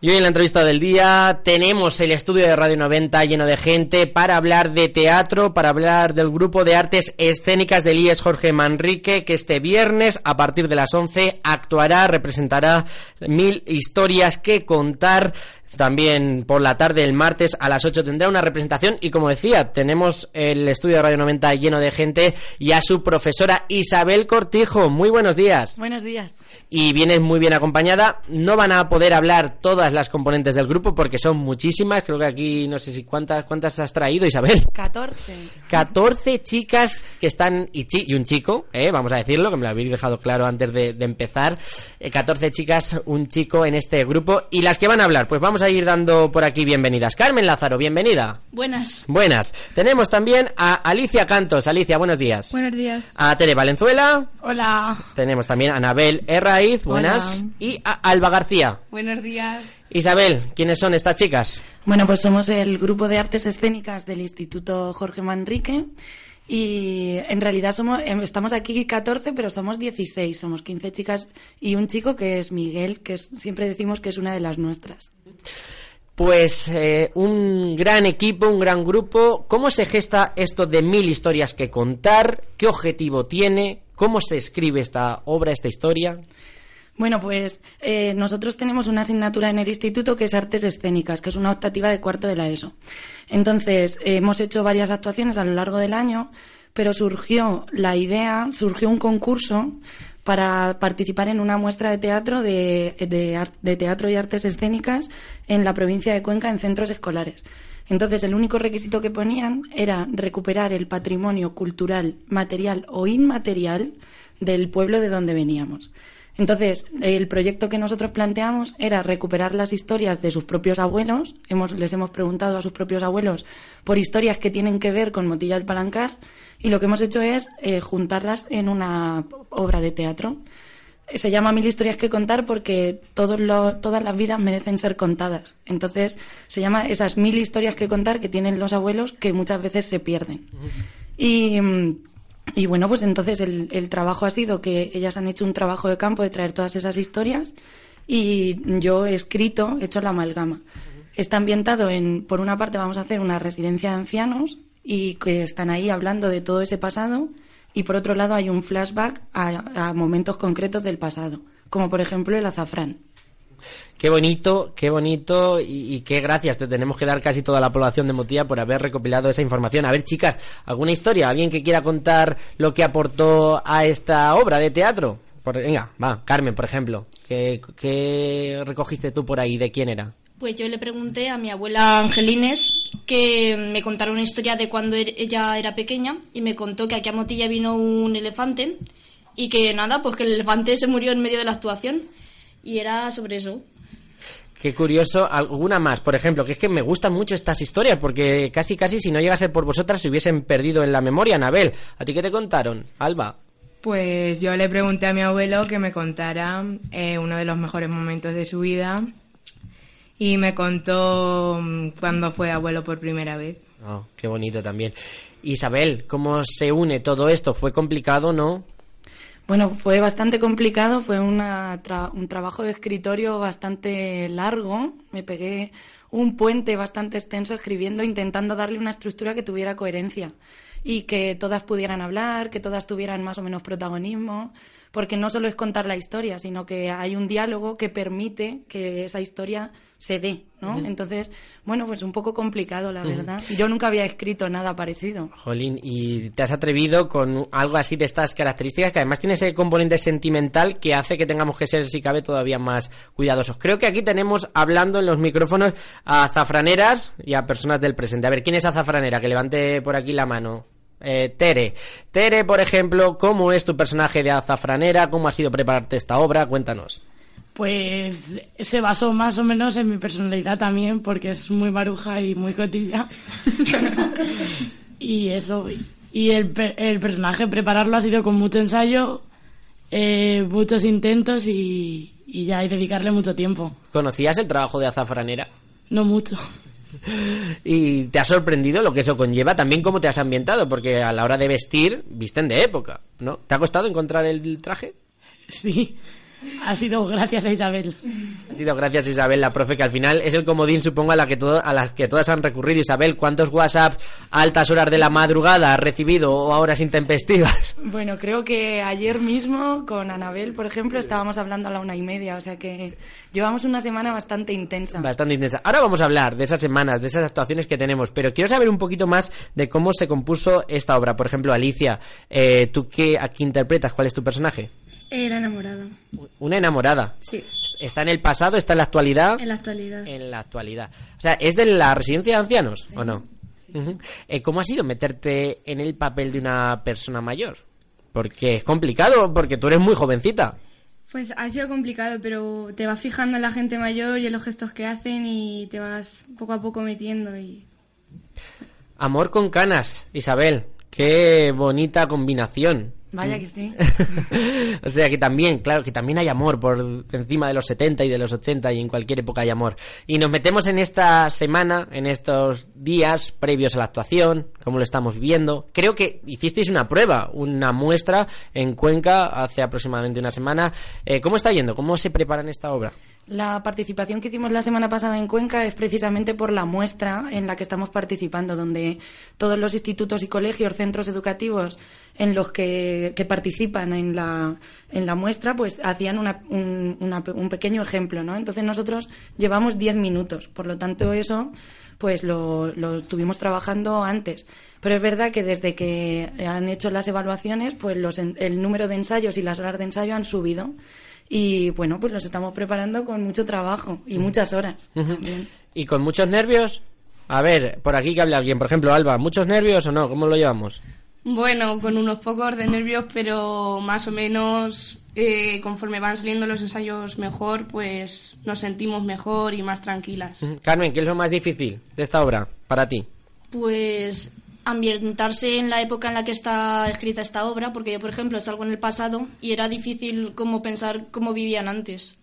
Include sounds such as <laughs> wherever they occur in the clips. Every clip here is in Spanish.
Y hoy en la entrevista del día tenemos el estudio de Radio 90 lleno de gente para hablar de teatro, para hablar del grupo de artes escénicas del IES Jorge Manrique, que este viernes a partir de las 11 actuará, representará mil historias que contar. También por la tarde, el martes a las 8 tendrá una representación y como decía, tenemos el estudio de Radio 90 lleno de gente y a su profesora Isabel Cortijo. Muy buenos días. Buenos días. Y viene muy bien acompañada. No van a poder hablar todas las componentes del grupo porque son muchísimas. Creo que aquí no sé si cuántas cuántas has traído, Isabel. 14. 14 chicas que están y, chi- y un chico, eh, vamos a decirlo, que me lo habéis dejado claro antes de, de empezar. Eh, 14 chicas, un chico en este grupo. Y las que van a hablar, pues vamos a ir dando por aquí bienvenidas. Carmen Lázaro, bienvenida. Buenas. Buenas. Tenemos también a Alicia Cantos. Alicia, buenos días. Buenos días. A Tere Valenzuela. Hola. Tenemos también a Anabel Herraiz, buenas. Hola. Y a Alba García. Buenos días. Isabel, ¿quiénes son estas chicas? Bueno, pues somos el grupo de artes escénicas del Instituto Jorge Manrique y en realidad somos em, estamos aquí 14, pero somos 16, somos 15 chicas y un chico que es Miguel, que es- siempre decimos que es una de las nuestras. Pues eh, un gran equipo, un gran grupo. ¿Cómo se gesta esto de mil historias que contar? ¿Qué objetivo tiene? ¿Cómo se escribe esta obra, esta historia? Bueno, pues eh, nosotros tenemos una asignatura en el instituto que es artes escénicas, que es una optativa de cuarto de la ESO. Entonces, eh, hemos hecho varias actuaciones a lo largo del año, pero surgió la idea, surgió un concurso para participar en una muestra de teatro de, de teatro y artes escénicas en la provincia de Cuenca en centros escolares. Entonces, el único requisito que ponían era recuperar el patrimonio cultural, material o inmaterial del pueblo de donde veníamos. Entonces, el proyecto que nosotros planteamos era recuperar las historias de sus propios abuelos. Hemos, les hemos preguntado a sus propios abuelos por historias que tienen que ver con Motilla del Palancar y lo que hemos hecho es eh, juntarlas en una obra de teatro. Se llama Mil historias que contar porque todos lo- todas las vidas merecen ser contadas. Entonces, se llama esas mil historias que contar que tienen los abuelos que muchas veces se pierden. Y, mm, y bueno, pues entonces el, el trabajo ha sido que ellas han hecho un trabajo de campo de traer todas esas historias y yo he escrito, he hecho la amalgama. Está ambientado en, por una parte vamos a hacer una residencia de ancianos y que están ahí hablando de todo ese pasado y por otro lado hay un flashback a, a momentos concretos del pasado, como por ejemplo el azafrán. Qué bonito, qué bonito y, qué gracias te tenemos que dar casi toda la población de Motilla por haber recopilado esa información. A ver, chicas, ¿alguna historia? ¿Alguien que quiera contar lo que aportó a esta obra de teatro? Por- venga, va, Carmen, por ejemplo. ¿Qué, qué recogiste tú por ahí? ¿De quién era? Pues yo le pregunté a mi abuela Angelines que me contara una historia de cuando er- ella era pequeña y me contó que aquí a Motilla vino un elefante y que nada, pues que el elefante se murió en medio de la actuación y era sobre eso. Qué curioso, alguna más, por ejemplo, que es que me gustan mucho estas historias, porque casi casi si no llegase por vosotras se hubiesen perdido en la memoria, Anabel. ¿A ti qué te contaron, Alba? Pues yo le pregunté a mi abuelo que me contara eh, uno de los mejores momentos de su vida y me contó mm, cuando fue abuelo por primera vez. Oh, qué bonito también. Isabel, ¿cómo se une todo esto? ¿Fue complicado, no? Bueno, fue bastante complicado, fue una tra- un trabajo de escritorio bastante largo. Me pegué un puente bastante extenso escribiendo, intentando darle una estructura que tuviera coherencia y que todas pudieran hablar, que todas tuvieran más o menos protagonismo, porque no solo es contar la historia, sino que hay un diálogo que permite que esa historia se dé, ¿no? Entonces, bueno, pues un poco complicado, la verdad. Yo nunca había escrito nada parecido. Jolín, y te has atrevido con algo así de estas características que además tiene ese componente sentimental que hace que tengamos que ser, si cabe, todavía más cuidadosos. Creo que aquí tenemos hablando en los micrófonos a azafraneras y a personas del presente. A ver, ¿quién es azafranera? Que levante por aquí la mano. Eh, Tere. Tere, por ejemplo, ¿cómo es tu personaje de azafranera? ¿Cómo ha sido prepararte esta obra? Cuéntanos. Pues se basó más o menos en mi personalidad también, porque es muy maruja y muy cotilla. <laughs> y eso. Y el, el personaje, prepararlo ha sido con mucho ensayo, eh, muchos intentos y, y ya, y dedicarle mucho tiempo. ¿Conocías el trabajo de azafranera? No mucho. <laughs> ¿Y te ha sorprendido lo que eso conlleva? También cómo te has ambientado, porque a la hora de vestir, visten de época, ¿no? ¿Te ha costado encontrar el traje? Sí. Ha sido gracias a Isabel. Ha sido gracias a Isabel, la profe, que al final es el comodín, supongo, a la que todo, a las que todas han recurrido. Isabel, ¿cuántos WhatsApp a altas horas de la madrugada has recibido o a horas intempestivas? <laughs> Bueno, creo que ayer mismo con Anabel, por ejemplo, estábamos hablando a la una y media, o sea que llevamos una semana bastante intensa. Bastante intensa. Ahora vamos a hablar de esas semanas, de esas actuaciones que tenemos, pero quiero saber un poquito más de cómo se compuso esta obra. Por ejemplo, Alicia, eh, ¿tú qué aquí interpretas? ¿Cuál es tu personaje? Era enamorada. Una enamorada. Sí. ¿Está en el pasado? ¿Está en la actualidad? En la actualidad. En la actualidad. O sea, ¿es de la residencia de ancianos o no? Eh, ¿Cómo ha sido meterte en el papel de una persona mayor? Porque es complicado, porque tú eres muy jovencita. Pues ha sido complicado, pero te vas fijando en la gente mayor y en los gestos que hacen y te vas poco a poco metiendo y Amor con canas, Isabel. Qué bonita combinación. Vaya que sí. <laughs> o sea que también, claro, que también hay amor por encima de los 70 y de los 80 y en cualquier época hay amor. Y nos metemos en esta semana, en estos días previos a la actuación, como lo estamos viendo. Creo que hicisteis una prueba, una muestra en Cuenca hace aproximadamente una semana. Eh, ¿Cómo está yendo? ¿Cómo se preparan esta obra? La participación que hicimos la semana pasada en Cuenca es precisamente por la muestra en la que estamos participando, donde todos los institutos y colegios, centros educativos en los que, que participan en la, en la muestra, pues hacían una- un, una- un pequeño ejemplo, ¿no? Entonces nosotros llevamos 10 minutos, por lo tanto eso pues lo, lo estuvimos trabajando antes. Pero es verdad que desde que han hecho las evaluaciones, pues los, el número de ensayos y las horas de ensayo han subido. Y bueno, pues los estamos preparando con mucho trabajo y muchas horas. también. ¿Y con muchos nervios? A ver, por aquí que hable alguien. Por ejemplo, Alba, ¿muchos nervios o no? ¿Cómo lo llevamos? Bueno, con unos pocos de nervios, pero más o menos eh, conforme van saliendo los ensayos mejor, pues nos sentimos mejor y más tranquilas. Carmen, ¿qué es lo más difícil de esta obra para ti? Pues ambientarse en la época en la que está escrita esta obra, porque yo, por ejemplo, salgo en el pasado y era difícil como pensar cómo vivían antes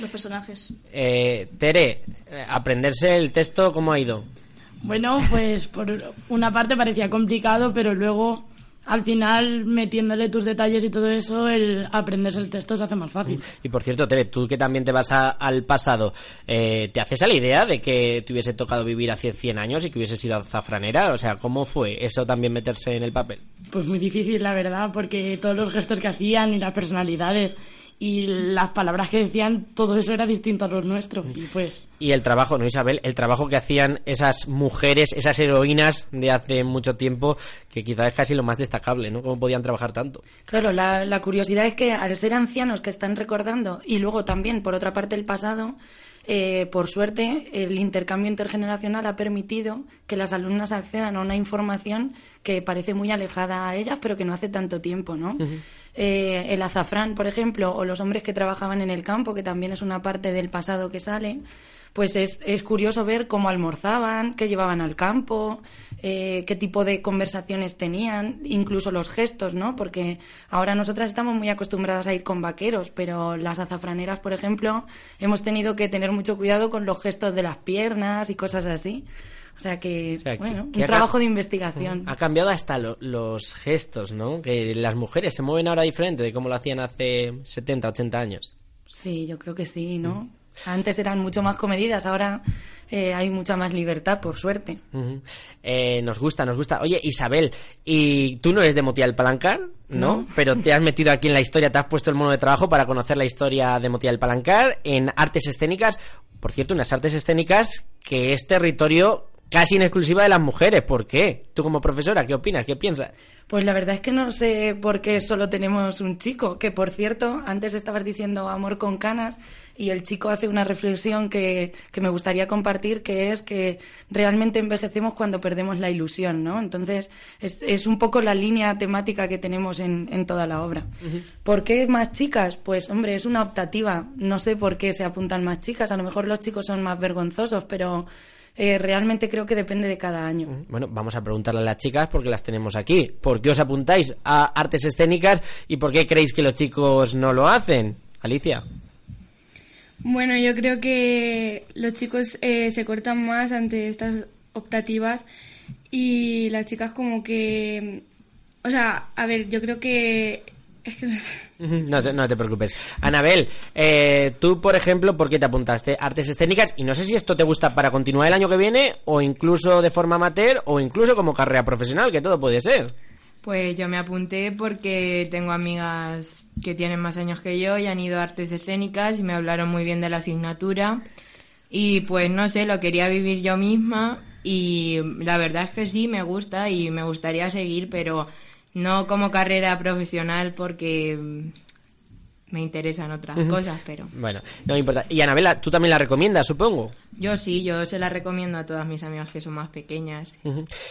los personajes. Eh, Tere, eh, aprenderse el texto, ¿cómo ha ido? Bueno, pues por una parte parecía complicado, pero luego al final metiéndole tus detalles y todo eso, el aprenderse el texto se hace más fácil. Y por cierto, Tere, tú que también te vas a- al pasado, eh, ¿te haces a la idea de que te hubiese tocado vivir hace 100 años y que hubiese sido azafranera? O sea, ¿cómo fue eso también meterse en el papel? Pues muy difícil, la verdad, porque todos los gestos que hacían y las personalidades y las palabras que decían, todo eso era distinto a los nuestros. Y pues, Y el trabajo, ¿no, Isabel? El trabajo que hacían esas mujeres, esas heroínas de hace mucho tiempo, que quizás es casi lo más destacable, ¿no? ¿Cómo podían trabajar tanto? Claro, la, la curiosidad es que al ser ancianos que están recordando y luego también, por otra parte, el pasado, eh, por suerte, el intercambio intergeneracional ha permitido que las alumnas accedan a una información que parece muy alejada a ellas, pero que no hace tanto tiempo, ¿no? Eh, el azafrán, por ejemplo, o los hombres que trabajaban en el campo, que también es una parte del pasado que sale, pues es, es curioso ver cómo almorzaban, qué llevaban al campo, eh, qué tipo de conversaciones tenían, incluso los gestos, ¿no? Porque ahora nosotras estamos muy acostumbradas a ir con vaqueros, pero las azafraneras, por ejemplo, hemos tenido que tener mucho cuidado con los gestos de las piernas y cosas así. O sea que, O sea, que- bueno, que un trabajo de investigación. Ha cambiado hasta lo- los gestos, ¿no? Que las mujeres se mueven ahora diferente de cómo lo hacían hace 70, 80 años. Sí, yo creo que sí, ¿no? Antes eran mucho más comedidas, ahora eh, hay mucha más libertad, por suerte. Eh, nos gusta, nos gusta. Oye, Isabel, y tú no eres de Motial Palancar, ¿no? Pero te has metido aquí en la historia, te has puesto el mono de trabajo para conocer la historia de Motial Palancar en artes escénicas. Por cierto, unas artes escénicas que es territorio casi en exclusiva de las mujeres. ¿Por qué? Tú como profesora, ¿qué opinas? ¿Qué piensas? Pues la verdad es que no sé por qué solo tenemos un chico, que por cierto, antes estabas diciendo amor con canas y el chico hace una reflexión que, que me gustaría compartir, que es que realmente envejecemos cuando perdemos la ilusión, ¿no? Entonces, es, es un poco la línea temática que tenemos en, en toda la obra. ¿Por qué más chicas? Pues, hombre, es una optativa. No sé por qué se apuntan más chicas. A lo mejor los chicos son más vergonzosos, pero eh, realmente creo que depende de cada año. Bueno, vamos a preguntarle a las chicas porque las tenemos aquí. ¿Por qué os apuntáis a artes escénicas y por qué creéis que los chicos no lo hacen? Alicia. Bueno, yo creo que los chicos eh, se cortan más ante estas optativas y las chicas como que... O sea, a ver, yo creo que Es que no sé. No te, no te preocupes. Anabel, eh, tú, por ejemplo, ¿por qué te apuntaste? Artes escénicas, y no sé si esto te gusta para continuar el año que viene, o incluso de forma amateur, o incluso como carrera profesional, que todo puede ser. Pues yo me apunté porque tengo amigas que tienen más años que yo y han ido a artes escénicas y me hablaron muy bien de la asignatura. Y pues no sé, lo quería vivir yo misma y la verdad es que sí, me gusta y me gustaría seguir, pero no como carrera profesional porque me interesan otras cosas, pero Bueno, no me importa. Y Anabela, tú también la recomiendas, supongo. yo sí, yo se la recomiendo a todas mis amigas que son más pequeñas.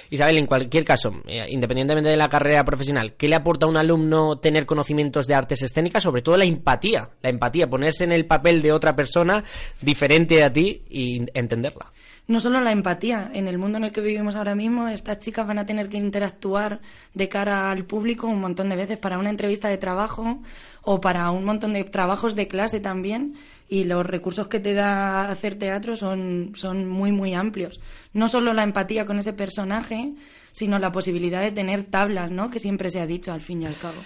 Isabel, en cualquier caso, eh, independientemente de la carrera profesional, ¿qué le aporta a un alumno tener conocimientos de artes escénicas? Sobre todo la empatía. La empatía, ponerse en el papel de otra persona diferente a ti y entenderla. No solo la empatía, en el mundo en el que vivimos ahora mismo, estas chicas van a tener que interactuar de cara al público un montón de veces para una entrevista de trabajo o para un montón de trabajos de clase también. Y los recursos que te da hacer teatro son, son muy, muy amplios. No solo la empatía con ese personaje, sino la posibilidad de tener tablas, ¿no? Que siempre se ha dicho al fin y al cabo.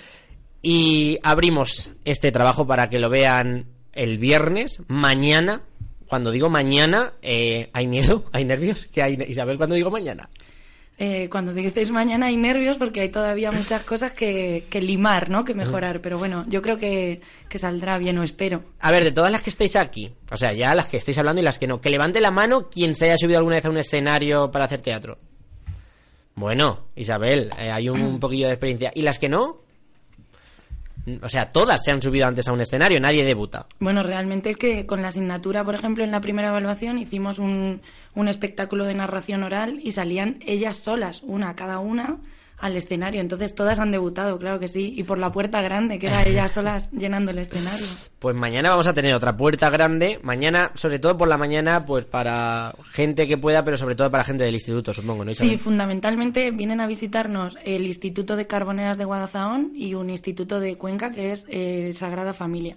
Y abrimos este trabajo para que lo vean el viernes, mañana. Cuando digo mañana, eh, ¿hay miedo? <laughs> ¿Hay nervios? ¿Qué hay, Isabel, cuando digo mañana? Eh, cuando dices mañana hay nervios porque hay todavía muchas cosas que, que limar, ¿no? Que mejorar. Pero bueno, yo creo que, que saldrá bien, o espero. A ver, de todas las que estáis aquí, o sea, ya las que estáis hablando y las que no, que levante la mano quien se haya subido alguna vez a un escenario para hacer teatro. Bueno, Isabel, eh, hay un, un <clears throat> poquillo de experiencia. ¿Y las que no? O sea, todas se han subido antes a un escenario, nadie debuta. Bueno, realmente es que con la asignatura, por ejemplo, en la primera evaluación hicimos un, un espectáculo de narración oral y salían ellas solas, una cada una, al escenario. Entonces todas han debutado, claro que sí. Y por la puerta grande, que era ellas solas <laughs> llenando el escenario. Pues mañana vamos a tener otra puerta grande. Mañana, sobre todo por la mañana, pues para gente que pueda, pero sobre todo para gente del instituto, supongo, ¿no? Sí, Isabel? fundamentalmente vienen a visitarnos el Instituto de Carboneras de Guadalajara y un instituto de Cuenca que es eh, Sagrada Familia.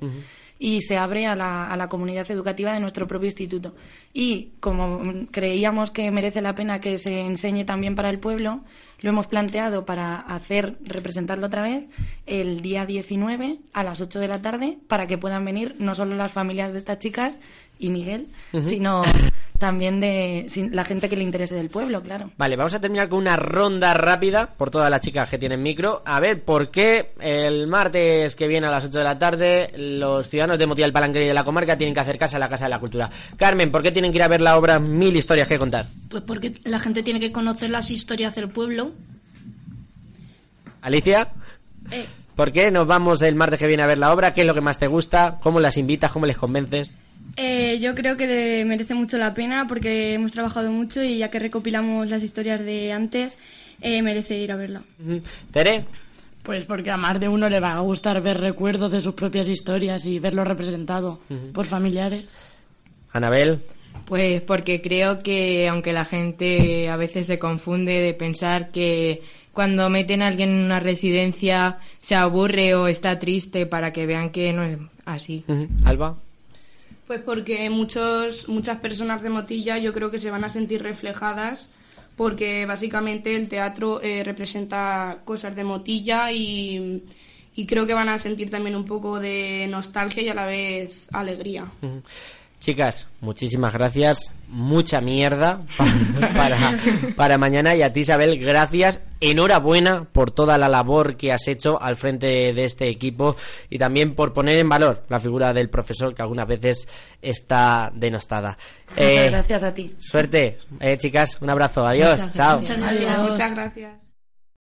Y se abre a la, a la comunidad educativa de nuestro propio instituto. Y como creíamos que merece la pena que se enseñe también para el pueblo, lo hemos planteado para hacer, representarlo otra vez, el día 19 a las 8 de la tarde, para que puedan venir no solo las familias de estas chicas y Miguel, sino <laughs> también de la gente que le interese del pueblo, claro. Vale, vamos a terminar con una ronda rápida por todas las chicas que tienen micro. A ver, ¿por qué el martes que viene a las 8 de la tarde los ciudadanos de Motil Palanquero y de la comarca tienen que acercarse a la Casa de la Cultura? Carmen, ¿por qué tienen que ir a ver la obra Mil historias que contar? Pues porque la gente tiene que conocer las historias del pueblo. Alicia, Eh, ¿por qué nos vamos el martes que viene a ver la obra? ¿Qué es lo que más te gusta? ¿Cómo las invitas? ¿Cómo les convences? Eh, yo creo que le merece mucho la pena porque hemos trabajado mucho y ya que recopilamos las historias de antes, eh, merece ir a verla. Tere, Pues porque a más de uno le va a gustar ver recuerdos de sus propias historias y verlo representado por familiares. Anabel, Pues porque creo que aunque la gente a veces se confunde de pensar que cuando meten a alguien en una residencia se aburre o está triste para que vean que no es así. Alba. Pues porque muchos, muchas personas de Motilla yo creo que se van a sentir reflejadas porque básicamente el teatro eh, representa cosas de Motilla y, y creo que van a sentir también un poco de nostalgia y a la vez alegría. Chicas, muchísimas gracias. Mucha mierda pa- para, para mañana. Y a ti, Isabel, gracias. Enhorabuena por toda la labor que has hecho al frente de este equipo y también por poner en valor la figura del profesor que algunas veces está denostada. Muchas Eh, gracias a ti. Suerte, eh, chicas. Un abrazo. Adiós. Muchas Chao. muchas gracias. Muchas gracias.